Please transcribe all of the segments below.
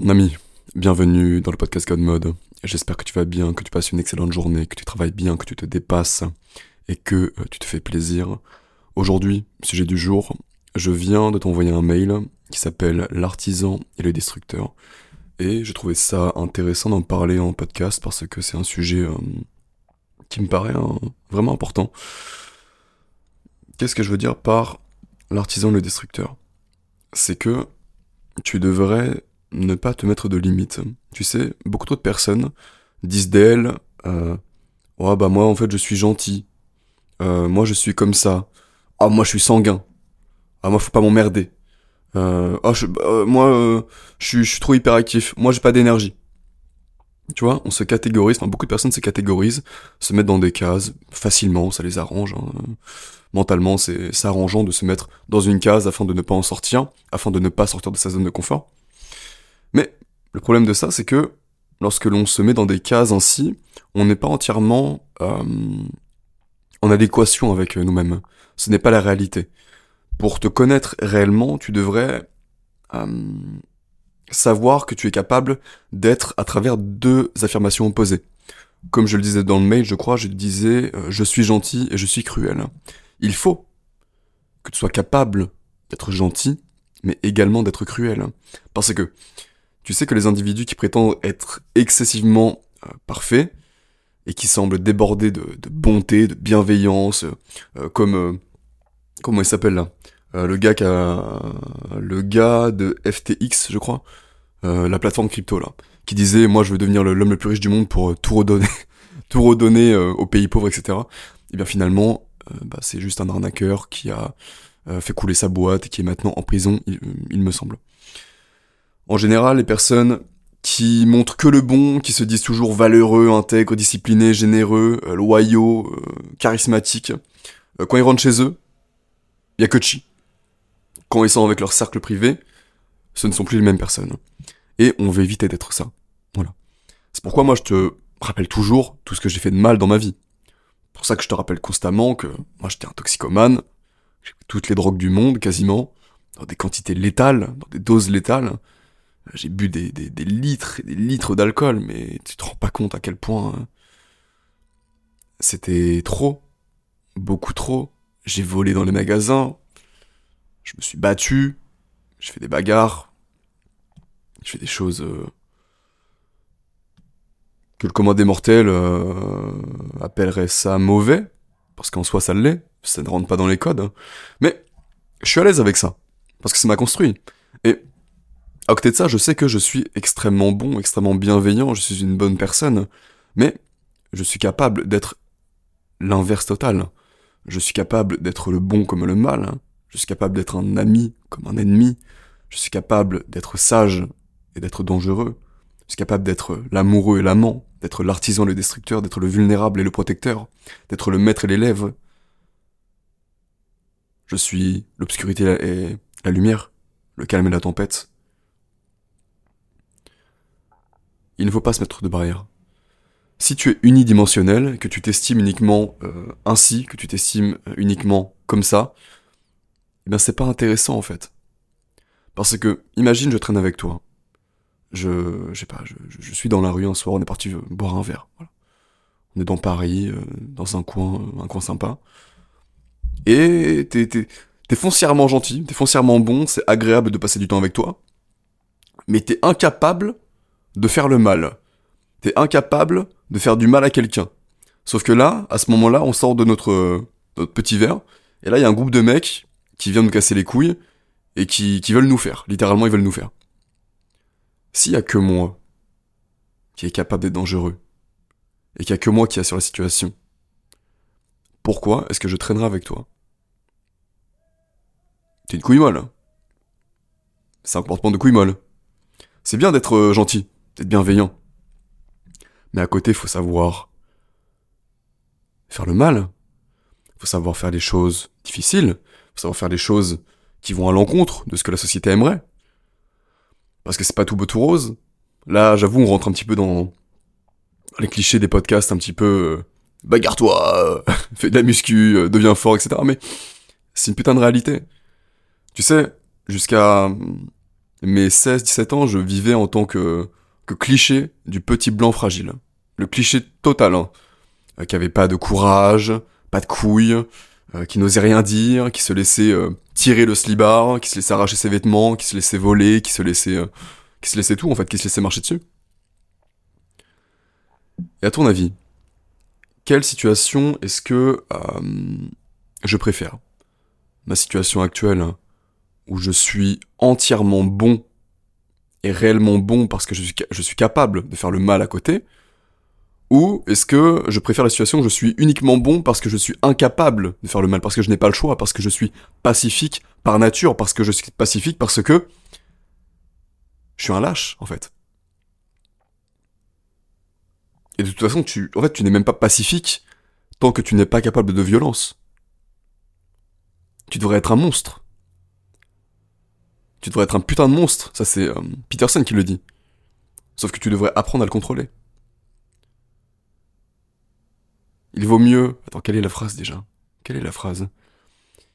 Mon ami, bienvenue dans le podcast God Mode. J'espère que tu vas bien, que tu passes une excellente journée, que tu travailles bien, que tu te dépasses et que euh, tu te fais plaisir. Aujourd'hui, sujet du jour, je viens de t'envoyer un mail qui s'appelle L'artisan et le destructeur. Et je trouvais ça intéressant d'en parler en podcast parce que c'est un sujet euh, qui me paraît hein, vraiment important. Qu'est-ce que je veux dire par l'artisan et le destructeur? C'est que tu devrais ne pas te mettre de limites. Tu sais, beaucoup trop de personnes disent d'elles, euh, ouais bah moi en fait je suis gentil, euh, moi je suis comme ça, ah moi je suis sanguin, ah moi faut pas m'emmerder, euh, ah je, euh, moi euh, je, suis, je suis trop hyperactif, moi j'ai pas d'énergie. Tu vois, on se catégorise, enfin beaucoup de personnes se catégorisent, se mettent dans des cases facilement, ça les arrange. Hein. Mentalement, c'est arrangeant de se mettre dans une case afin de ne pas en sortir, afin de ne pas sortir de sa zone de confort. Le problème de ça, c'est que lorsque l'on se met dans des cases ainsi, on n'est pas entièrement euh, en adéquation avec nous-mêmes. Ce n'est pas la réalité. Pour te connaître réellement, tu devrais euh, savoir que tu es capable d'être à travers deux affirmations opposées. Comme je le disais dans le mail, je crois, je disais euh, je suis gentil et je suis cruel. Il faut que tu sois capable d'être gentil, mais également d'être cruel. Parce que tu sais que les individus qui prétendent être excessivement euh, parfaits et qui semblent déborder de, bonté, de bienveillance, euh, comme euh, comment il s'appelle là, le gars qui a le gars de FTX, je crois, la plateforme crypto là, qui disait moi je veux devenir l'homme le plus riche du monde pour tout redonner, tout redonner aux pays pauvres, etc. Et bien finalement, bah, c'est juste un arnaqueur qui a fait couler sa boîte et qui est maintenant en prison, il me semble. En général, les personnes qui montrent que le bon, qui se disent toujours valeureux, intègres, disciplinés, généreux, euh, loyaux, euh, charismatiques, euh, quand ils rentrent chez eux, y a que chi. Quand ils sont avec leur cercle privé, ce ne sont plus les mêmes personnes. Et on veut éviter d'être ça. Voilà. C'est pourquoi moi je te rappelle toujours tout ce que j'ai fait de mal dans ma vie. C'est pour ça que je te rappelle constamment que moi j'étais un toxicomane, j'ai toutes les drogues du monde quasiment, dans des quantités létales, dans des doses létales, j'ai bu des, des, litres et des litres d'alcool, mais tu te rends pas compte à quel point hein. c'était trop, beaucoup trop. J'ai volé dans les magasins, je me suis battu, je fais des bagarres, je fais des choses euh, que le commandé mortel euh, appellerait ça mauvais, parce qu'en soi ça l'est, ça ne rentre pas dans les codes. Hein. Mais je suis à l'aise avec ça, parce que ça m'a construit. Et à côté de ça, je sais que je suis extrêmement bon, extrêmement bienveillant, je suis une bonne personne, mais je suis capable d'être l'inverse total. Je suis capable d'être le bon comme le mal. Je suis capable d'être un ami comme un ennemi. Je suis capable d'être sage et d'être dangereux. Je suis capable d'être l'amoureux et l'amant, d'être l'artisan et le destructeur, d'être le vulnérable et le protecteur, d'être le maître et l'élève. Je suis l'obscurité et la lumière, le calme et la tempête. Il ne faut pas se mettre de barrières. Si tu es unidimensionnel, que tu t'estimes uniquement euh, ainsi, que tu t'estimes euh, uniquement comme ça, eh c'est pas intéressant en fait. Parce que, imagine, je traîne avec toi. Je, je sais pas, je, suis dans la rue un soir, on est parti euh, boire un verre. On est dans Paris, dans un coin, un coin sympa. Et t'es, t'es, t'es foncièrement gentil, t'es foncièrement bon, c'est agréable de passer du temps avec toi. Mais t'es incapable de faire le mal. T'es incapable de faire du mal à quelqu'un. Sauf que là, à ce moment-là, on sort de notre, notre petit verre, et là, il y a un groupe de mecs qui viennent nous casser les couilles, et qui, qui veulent nous faire. Littéralement, ils veulent nous faire. S'il y a que moi, qui est capable d'être dangereux, et qu'il y a que moi qui assure la situation, pourquoi est-ce que je traînerai avec toi? T'es une couille molle. Hein. C'est un comportement de couille molle. C'est bien d'être euh, gentil d'être bienveillant. Mais à côté, faut savoir faire le mal. Faut savoir faire des choses difficiles. Faut savoir faire des choses qui vont à l'encontre de ce que la société aimerait. Parce que c'est pas tout beau tout rose. Là, j'avoue, on rentre un petit peu dans les clichés des podcasts, un petit peu euh, bagarre-toi, fais de la muscu, euh, deviens fort, etc. Mais c'est une putain de réalité. Tu sais, jusqu'à mes 16-17 ans, je vivais en tant que, que cliché du petit blanc fragile. Le cliché total, hein. Euh, qui avait pas de courage, pas de couilles, euh, qui n'osait rien dire, qui se laissait euh, tirer le slibard, qui se laissait arracher ses vêtements, qui se laissait voler, qui se laissait, qui se laissait tout en fait, qui se laissait marcher dessus. Et à ton avis, quelle situation est-ce que je préfère? Ma situation actuelle, hein, où je suis entièrement bon et réellement bon parce que je suis, je suis capable de faire le mal à côté, ou est-ce que je préfère la situation où je suis uniquement bon parce que je suis incapable de faire le mal, parce que je n'ai pas le choix, parce que je suis pacifique par nature, parce que je suis pacifique parce que je suis un lâche, en fait. Et de toute façon, tu, en fait, tu n'es même pas pacifique tant que tu n'es pas capable de violence. Tu devrais être un monstre. Tu devrais être un putain de monstre. Ça, c'est euh, Peterson qui le dit. Sauf que tu devrais apprendre à le contrôler. Il vaut mieux. Attends, quelle est la phrase déjà? Quelle est la phrase?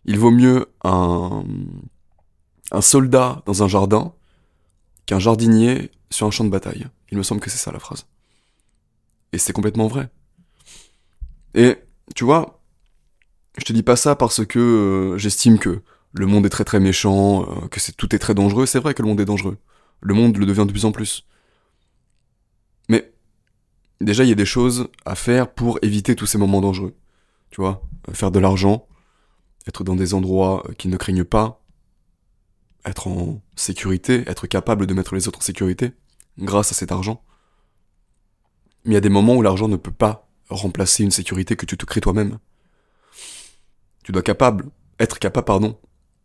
Il vaut mieux un. un soldat dans un jardin qu'un jardinier sur un champ de bataille. Il me semble que c'est ça la phrase. Et c'est complètement vrai. Et, tu vois, je te dis pas ça parce que euh, j'estime que le monde est très très méchant, euh, que tout est très dangereux. C'est vrai que le monde est dangereux. Le monde le devient de plus en plus. Mais déjà, il y a des choses à faire pour éviter tous ces moments dangereux. Tu vois, euh, faire de l'argent, être dans des endroits euh, qui ne craignent pas, être en sécurité, être capable de mettre les autres en sécurité grâce à cet argent. Mais il y a des moments où l'argent ne peut pas remplacer une sécurité que tu te crées toi-même. Tu dois capable, être capable, pardon,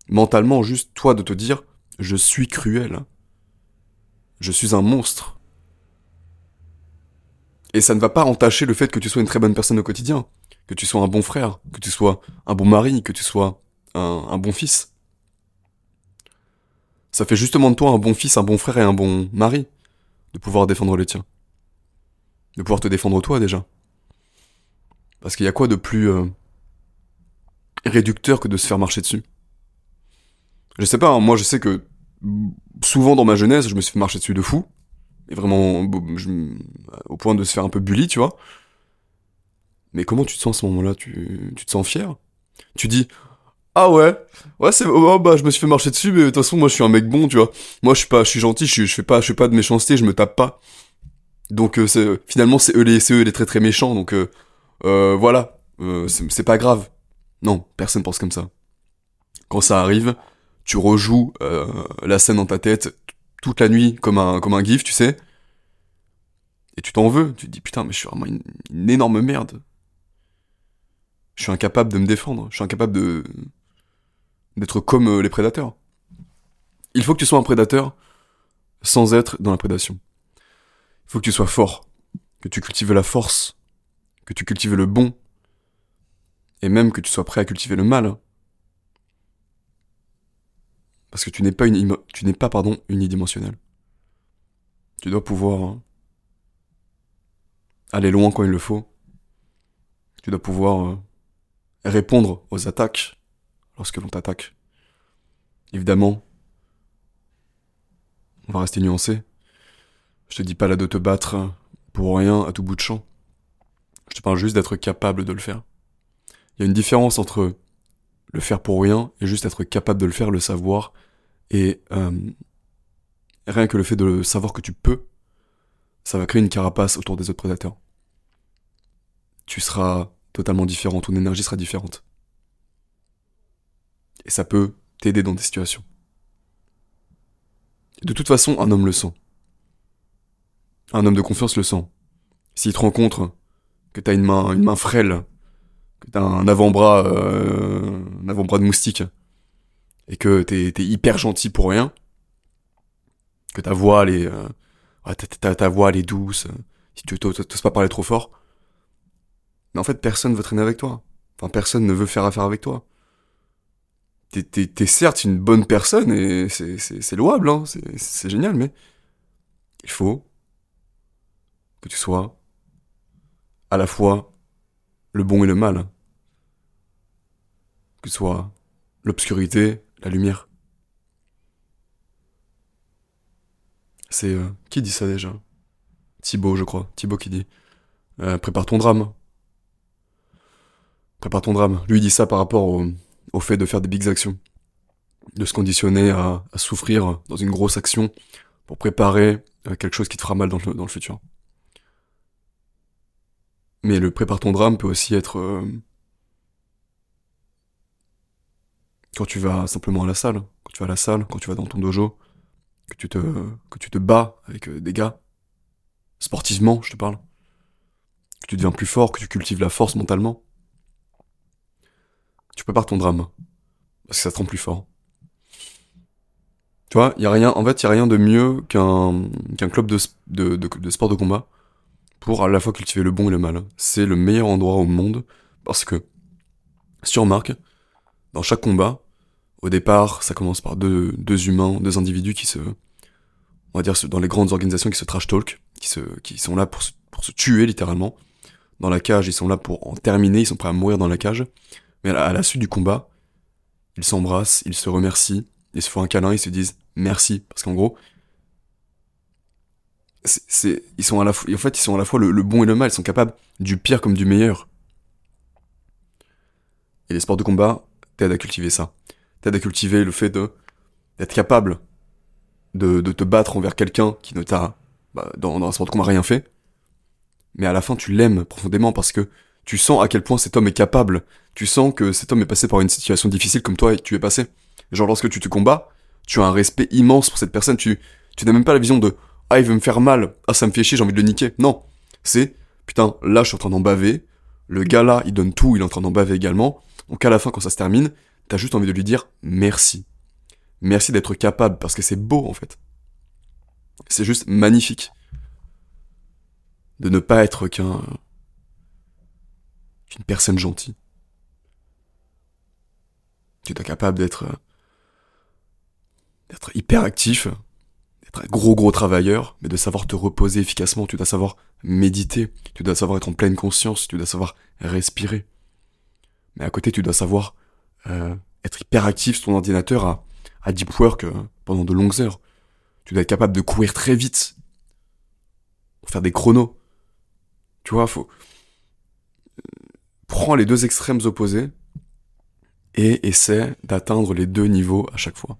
mentalement juste toi de te dire, je suis cruel. Je suis un monstre. Et ça ne va pas entacher le fait que tu sois une très bonne personne au quotidien, que tu sois un bon frère, que tu sois un bon mari, que tu sois un, bon fils. Ça fait justement de toi un bon fils, un bon frère et un bon mari, de pouvoir défendre les tiens. De pouvoir te défendre toi déjà. Parce qu'il y a quoi de plus euh, réducteur que de se faire marcher dessus? Je sais pas, hein, moi je sais que souvent dans ma jeunesse, je me suis fait marcher dessus de fou et vraiment au point de se faire un peu bully, tu vois. Mais comment tu te sens à ce moment-là? Tu, te sens fier? Tu dis ah ouais, ouais c'est oh, bah je me suis fait marcher dessus, mais de toute façon moi je suis un mec bon, tu vois. Moi je suis pas, je suis gentil, je, je fais pas, je fais pas de méchanceté, je me tape pas. Donc euh, finalement c'est eux les, c'est eux les très très méchants, donc euh, euh, voilà, c'est pas grave. Non, personne pense comme ça. Quand ça arrive, tu rejoues euh, la scène dans ta tête toute la nuit comme un, comme un gif, tu sais. Et tu t'en veux. Tu te dis, putain, mais je suis vraiment une, énorme merde. Je suis incapable de me défendre. Je suis incapable de. d'être comme euh, les prédateurs. Il faut que tu sois un prédateur sans être dans la prédation. Il faut que tu sois fort. Que tu cultives la force. Que tu cultives le bon. Et même que tu sois prêt à cultiver le mal. Parce que tu n'es pas, une, tu n'es pas pardon, unidimensionnel. Tu dois pouvoir hein, aller loin quand il le faut. Tu dois pouvoir euh, répondre aux attaques lorsque l'on t'attaque. Évidemment, on va rester nuancé. Je te dis pas là de te battre pour rien à tout bout de champ. Je te parle juste d'être capable de le faire. Il y a une différence entre le faire pour rien et juste être capable de le faire, le savoir et euh, rien que le fait de savoir que tu peux, ça va créer une carapace autour des autres prédateurs. Tu seras totalement différent, ton énergie sera différente. Et ça peut t'aider dans des situations. de toute façon, un homme le sent. Un homme de confiance le sent. S'il te rencontre, que t'as une main, une main frêle, que t'as un avant-bras, euh, un avant-bras de moustique, et que t'es es hyper gentil pour rien, que ta voix elle est, euh, ta, voix elle est douce, si tu t'oses pas parler trop fort, mais en fait personne veut traîner avec toi. Enfin personne ne veut faire affaire avec toi. T'es certes une bonne personne et c'est louable, hein, c'est génial, mais il faut que tu sois à la fois le bon et le mal. Que tu sois l'obscurité la lumière. C'est euh, qui dit ça déjà? Thibaut, je crois. Thibaut qui dit euh, prépare ton drame. Prépare ton drame. Lui dit ça par rapport au, fait de faire des big actions, de se conditionner à, souffrir dans une grosse action pour préparer euh, quelque chose qui te fera mal dans le futur. Mais le prépare ton drame peut aussi être quand tu vas simplement à la salle, quand tu vas à la salle, quand tu vas dans ton dojo, que tu te, que tu te bats avec euh, des gars, sportivement, je te parle, que tu deviens plus fort, que tu cultives la force mentalement, tu prépares ton drame, parce que ça te rend plus fort. Tu vois, y a rien, en fait, il a rien de mieux qu'un qu'un club de, de, de, sport de combat pour à la fois cultiver le bon et le mal. C'est le meilleur endroit au monde parce que, si tu remarques, dans chaque combat, au départ, ça commence par deux, deux humains, deux individus qui se, on va dire, dans les grandes organisations qui se trash talk, qui se, qui sont là pour se, pour se tuer littéralement. Dans la cage, ils sont là pour en terminer, ils sont prêts à mourir dans la cage. Mais à la, suite du combat, ils s'embrassent, ils se remercient, ils se font un câlin, ils se disent merci, parce qu'en gros, c'est, ils sont à la fois, en fait, ils sont à la fois le, le, bon et le mal, ils sont capables du pire comme du meilleur. Et les sports de combat t'aident à cultiver ça t'aides à cultiver le fait de d'être capable de, de, te battre envers quelqu'un qui ne t'a bah, dans, dans un sport de combat rien fait, mais à la fin tu l'aimes profondément parce que tu sens à quel point cet homme est capable, tu sens que cet homme est passé par une situation difficile comme toi et tu es passé. Genre lorsque tu te combats, tu as un respect immense pour cette personne, tu, tu n'as même pas la vision de ah il veut me faire mal, ah ça me fait chier, j'ai envie de le niquer. Non, c'est putain là je suis en train d'en baver, le gars là il donne tout, il est en train d'en baver également, donc à la fin quand ça se termine, t'as juste envie de lui dire merci. Merci d'être capable, parce que c'est beau en fait. C'est juste magnifique. De ne pas être qu'un. qu'une personne gentille. Tu es capable d'être. d'être hyper actif, d'être un gros gros travailleur, mais de savoir te reposer efficacement. Tu dois savoir méditer, tu dois savoir être en pleine conscience, tu dois savoir respirer. Mais à côté, tu dois savoir euh, être hyper actif sur ton ordinateur à, deep work euh, pendant de longues heures. Tu dois être capable de courir très vite faire des chronos. Tu vois, faut prends les deux extrêmes opposés et essaie d'atteindre les deux niveaux à chaque fois.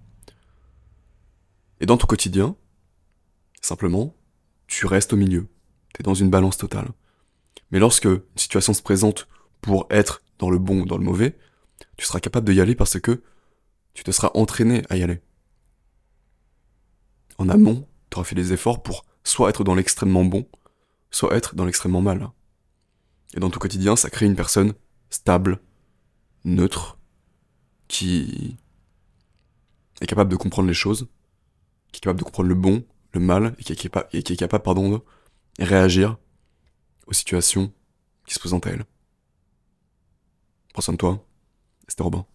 Et dans ton quotidien, simplement, tu restes au milieu. Tu es dans une balance totale. Mais lorsque une situation se présente pour être dans le bon ou dans le mauvais, tu seras capable de y aller parce que tu te seras entraîné à y aller. En amont, tu auras fait des efforts pour soit être dans l'extrêmement bon, soit être dans l'extrêmement mal. Et dans ton quotidien, ça crée une personne stable, neutre, qui est capable de comprendre les choses, qui est capable de comprendre le bon, le mal, et qui est, capable, et qui est capable pardon, de réagir aux situations qui se présentent à elle. Prends soin de toi. C'était Robin.